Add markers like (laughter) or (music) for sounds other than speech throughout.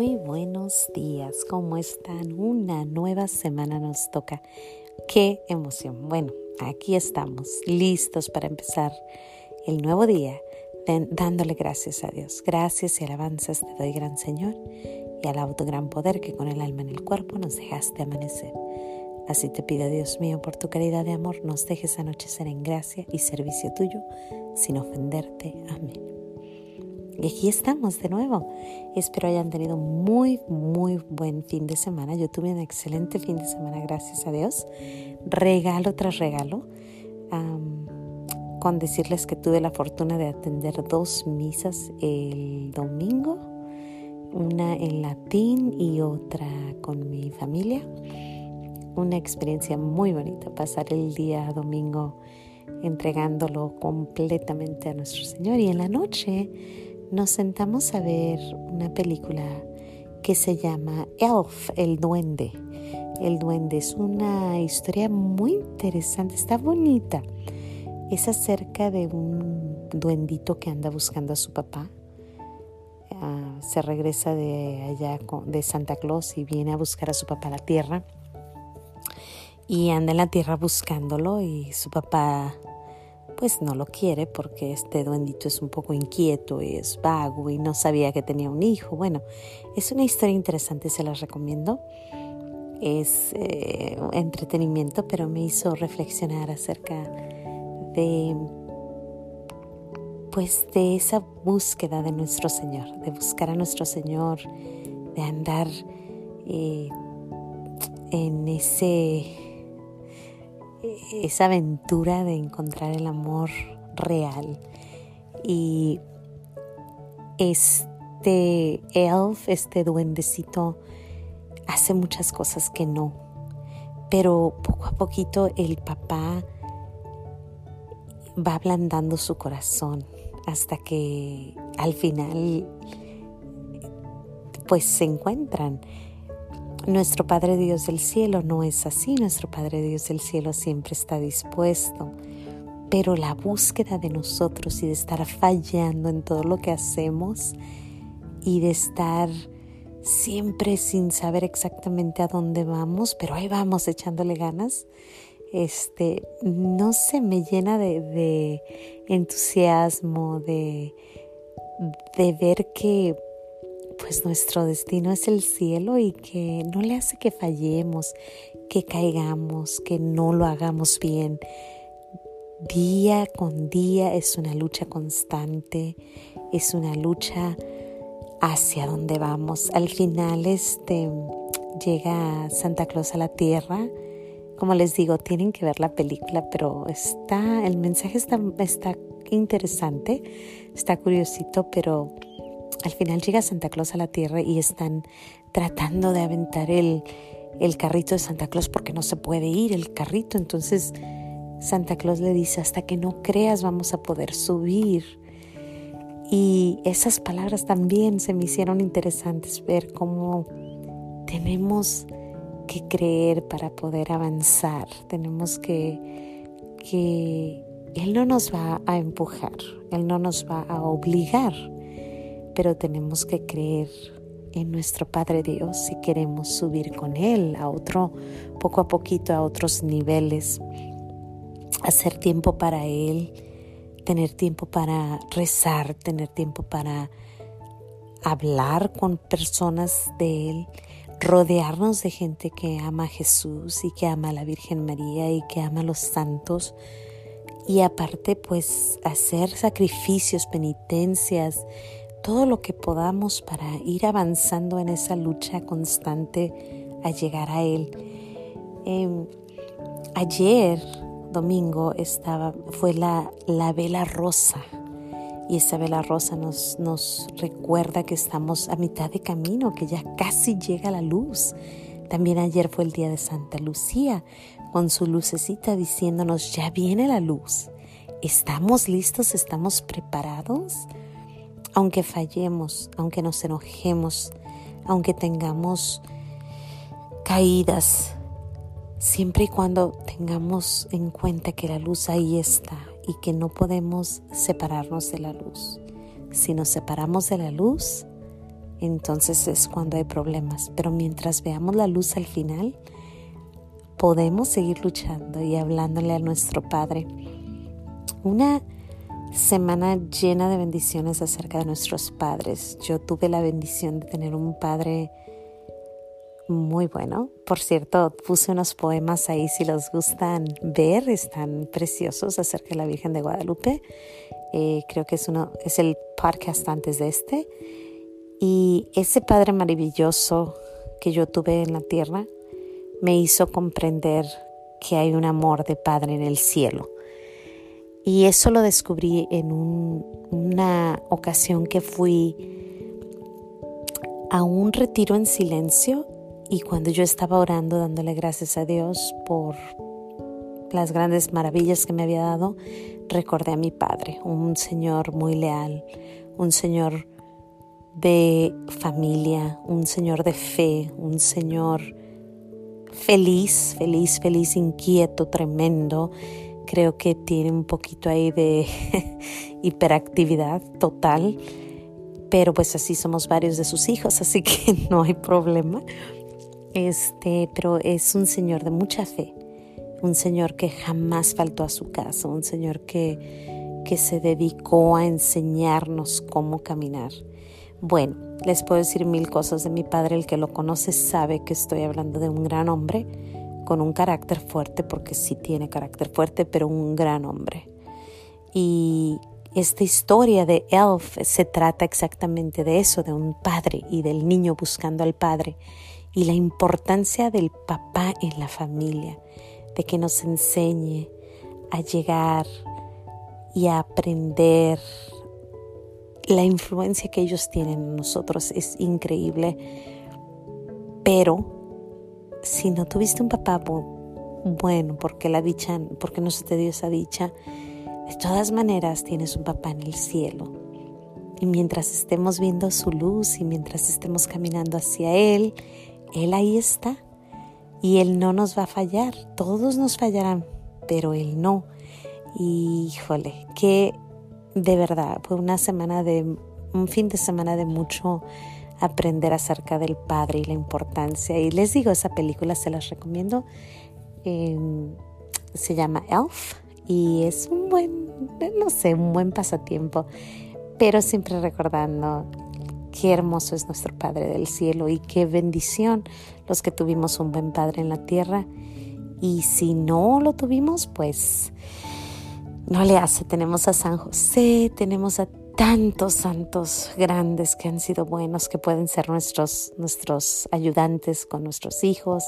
Muy buenos días, ¿cómo están? Una nueva semana nos toca. ¡Qué emoción! Bueno, aquí estamos, listos para empezar el nuevo día, dándole gracias a Dios. Gracias y alabanzas te doy, gran Señor, y al auto gran poder que con el alma en el cuerpo nos dejaste amanecer. Así te pido, Dios mío, por tu caridad de amor, nos dejes anochecer en gracia y servicio tuyo, sin ofenderte. Amén. Y aquí estamos de nuevo. Espero hayan tenido muy, muy buen fin de semana. Yo tuve un excelente fin de semana, gracias a Dios. Regalo tras regalo. con decirles que tuve la fortuna de atender dos misas el domingo, una en latín y otra con mi familia. Una experiencia muy bonita, pasar el día domingo entregándolo completamente a nuestro Señor y en la noche nos sentamos a ver una película que se llama Elf, el duende. El duende es una historia muy interesante, está bonita. Es acerca de un duendito que anda buscando a su papá. Ah, se regresa de allá de Santa Claus y viene a buscar a su papá a la tierra. Y anda en la tierra buscándolo y su papá pues no lo quiere porque este duendito es un poco inquieto y es vago y no sabía que tenía un hijo. Bueno, es una historia interesante, se la recomiendo. Es eh, entretenimiento, pero me hizo reflexionar acerca de pues de esa búsqueda de nuestro Señor, de buscar a nuestro Señor, de andar eh, en ese esa aventura de encontrar el amor real. Y este elf, este duendecito, hace muchas cosas que no. Pero poco a poquito el papá va ablandando su corazón hasta que al final pues se encuentran nuestro Padre Dios del cielo no es así, nuestro Padre Dios del cielo siempre está dispuesto, pero la búsqueda de nosotros y de estar fallando en todo lo que hacemos y de estar siempre sin saber exactamente a dónde vamos, pero ahí vamos echándole ganas, este, no se me llena de, entusiasmo, de, de ver que pues nuestro destino es el cielo y que no le hace que fallemos, que caigamos, que no lo hagamos bien. Día con día es una lucha constante, es una lucha hacia donde vamos. Al final este llega Santa Claus a la tierra. Como les digo, tienen que ver la película, pero está el mensaje está, está interesante, está curiosito, pero al final llega Santa Claus a la tierra y están tratando de aventar el, el carrito de Santa Claus porque no se puede ir el carrito. Entonces Santa Claus le dice, hasta que no creas vamos a poder subir. Y esas palabras también se me hicieron interesantes, ver cómo tenemos que creer para poder avanzar. Tenemos que, que Él no nos va a empujar, Él no nos va a obligar pero tenemos que creer en nuestro Padre Dios si queremos subir con Él a otro, poco a poquito a otros niveles, hacer tiempo para Él, tener tiempo para rezar, tener tiempo para hablar con personas de Él, rodearnos de gente que ama a Jesús y que ama a la Virgen María y que ama a los santos. Y aparte, pues hacer sacrificios, penitencias, todo lo que podamos para ir avanzando en esa lucha constante a llegar a Él. Em, ayer, domingo, estaba, fue la, la vela rosa y esa vela rosa nos, nos recuerda que estamos a mitad de camino, que ya casi llega la luz. También ayer fue el día de Santa Lucía, con su lucecita diciéndonos, ya viene la luz. ¿Estamos listos? ¿Estamos preparados? Aunque fallemos, aunque nos enojemos, aunque tengamos caídas, siempre y cuando tengamos en cuenta que la luz ahí está y que no podemos separarnos de la luz. Si nos separamos de la luz, entonces es cuando hay problemas. Pero mientras veamos la luz al final, podemos seguir luchando y hablándole a nuestro Padre. Una semana llena de bendiciones acerca de nuestros padres. Yo tuve la bendición de tener un padre muy bueno. Por cierto, puse unos poemas ahí si los gustan ver, están preciosos acerca de la Virgen de Guadalupe. Eh, creo que es, uno, es el podcast antes de este. Y ese Padre maravilloso que yo tuve en la tierra me hizo comprender que hay un amor de Padre en el cielo. Y eso lo descubrí en una ocasión que fui a un retiro en silencio y cuando yo estaba orando dándole gracias a Dios por las grandes maravillas que me había dado, recordé a mi padre, un señor muy leal, un señor de familia, un señor de fe, un señor feliz, feliz, feliz, inquieto, tremendo. Creo que tiene un poquito ahí de (laughs) hiperactividad total, pero pues así somos varios de sus hijos, así que (laughs) no hay problema. Este, pero es un señor de mucha fe, un señor que jamás faltó a su casa, un señor que, que se dedicó a enseñarnos cómo caminar. Bueno, les puedo decir mil cosas de mi padre, el que lo conoce sabe que estoy hablando de un gran hombre con un carácter fuerte, porque sí tiene carácter fuerte, pero un gran hombre. Y esta historia de Elf se trata exactamente de eso, de un padre y del niño buscando al padre y la importancia del papá en la familia, de que nos enseñe a llegar y a aprender. La influencia que ellos tienen en nosotros es increíble, pero si no tuviste un papá bueno, porque la dicha, porque no se te dio esa dicha, de todas maneras tienes un papá en el cielo. Y mientras estemos viendo su luz y mientras estemos caminando hacia Él, él ahí está y Él no nos va a fallar. Todos nos fallarán, pero Él no. Híjole, que de verdad fue una semana de, un fin de semana de mucho aprender acerca del Padre y la importancia. Y les digo, esa película se las recomiendo. Em, se llama Elf y es un buen, no sé, un buen pasatiempo, pero siempre recordando Qué hermoso es nuestro Padre del cielo y qué bendición los que tuvimos un buen Padre en la tierra. Y si no lo tuvimos, pues no le hace. Tenemos a San José, tenemos a tantos santos grandes que han sido buenos, que pueden ser nuestros, nuestros ayudantes con nuestros hijos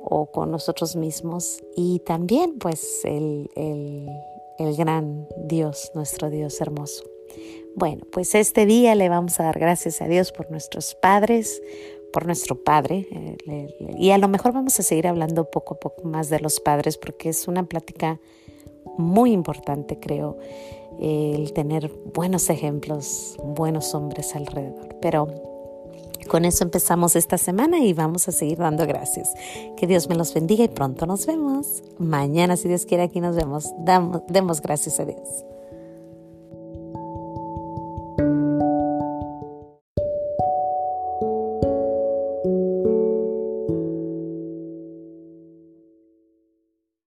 o con nosotros mismos. Y también pues el, el, el gran Dios, nuestro Dios hermoso. Bueno, pues este día le vamos a dar gracias a Dios por nuestros padres, por nuestro padre. Eh, y a lo mejor vamos a seguir hablando poco a poco más de los padres porque es una plática muy importante, creo, el tener buenos ejemplos, buenos hombres alrededor. Pero con eso empezamos esta semana y vamos a seguir dando gracias. Que Dios me los bendiga y pronto nos vemos. Mañana, si Dios quiere, aquí nos vemos. Damos, demos gracias a Dios.